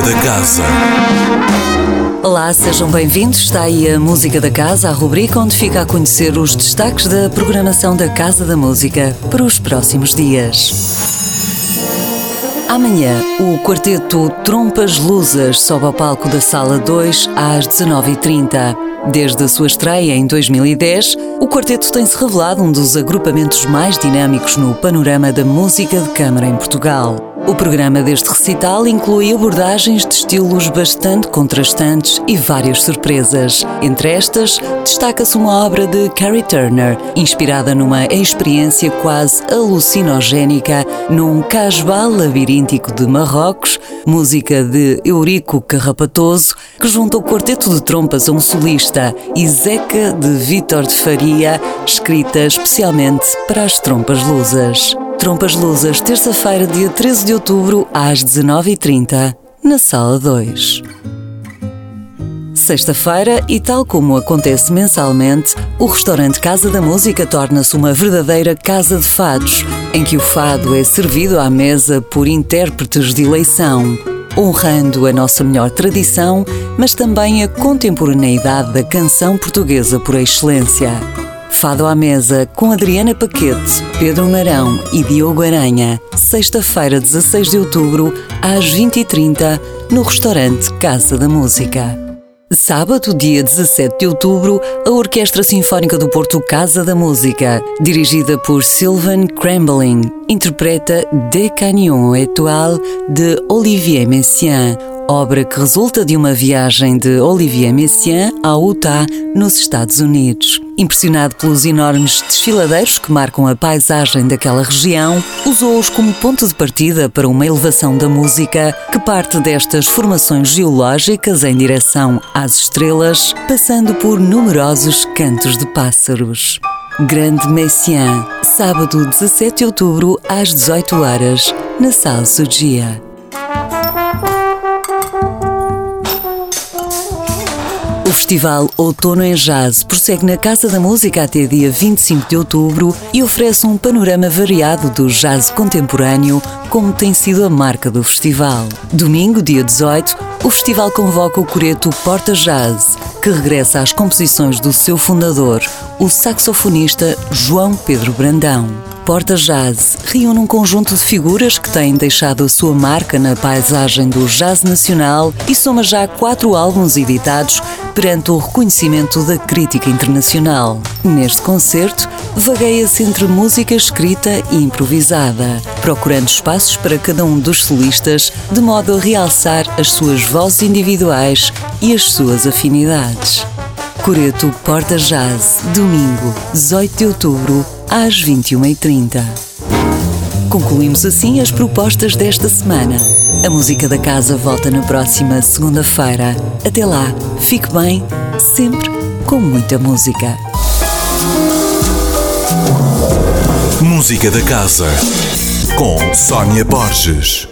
Música da Casa. Olá, sejam bem-vindos. Está aí a Música da Casa, a rubrica onde fica a conhecer os destaques da programação da Casa da Música para os próximos dias. Amanhã, o quarteto Trompas Lusas sobe ao palco da Sala 2 às 19h30. Desde a sua estreia em 2010, o quarteto tem-se revelado um dos agrupamentos mais dinâmicos no panorama da música de câmara em Portugal. O programa deste recital inclui abordagens de estilos bastante contrastantes e várias surpresas. Entre estas, destaca-se uma obra de Carrie Turner, inspirada numa experiência quase alucinogénica num casbal labiríntico de Marrocos, música de Eurico Carrapatoso, que junta o quarteto de trompas a um solista, e Zeca de Vítor de Faria, escrita especialmente para as trompas lusas. Trompas Lusas, terça-feira, dia 13 de outubro, às 19h30, na Sala 2. Sexta-feira, e tal como acontece mensalmente, o restaurante Casa da Música torna-se uma verdadeira casa de fados, em que o fado é servido à mesa por intérpretes de eleição, honrando a nossa melhor tradição, mas também a contemporaneidade da canção portuguesa por excelência. Fado à Mesa com Adriana Paquete, Pedro Marão e Diogo Aranha, sexta-feira, 16 de outubro, às 20h30, no restaurante Casa da Música. Sábado, dia 17 de outubro, a Orquestra Sinfónica do Porto Casa da Música, dirigida por Sylvain Crambling, interpreta De Canyon Étoile de Olivier Messiaen, obra que resulta de uma viagem de Olivier Messiaen ao Utah, nos Estados Unidos. Impressionado pelos enormes desfiladeiros que marcam a paisagem daquela região, usou-os como ponto de partida para uma elevação da música que parte destas formações geológicas em direção às estrelas, passando por numerosos cantos de pássaros. Grande Messiaen, sábado 17 de outubro às 18 horas, na Sala Sugia. O Festival Outono em Jazz prossegue na Casa da Música até dia 25 de outubro e oferece um panorama variado do jazz contemporâneo, como tem sido a marca do festival. Domingo, dia 18, o festival convoca o coreto Porta Jazz, que regressa às composições do seu fundador, o saxofonista João Pedro Brandão. Porta Jazz reúne um conjunto de figuras que têm deixado a sua marca na paisagem do jazz nacional e soma já quatro álbuns editados perante o reconhecimento da crítica internacional. Neste concerto, vagueia-se entre música escrita e improvisada, procurando espaços para cada um dos solistas, de modo a realçar as suas vozes individuais e as suas afinidades. Coreto Porta Jazz, domingo, 18 de outubro, às 21h30. Concluímos assim as propostas desta semana. A música da casa volta na próxima segunda-feira. Até lá, fique bem, sempre com muita música. Música da Casa com Sónia Borges.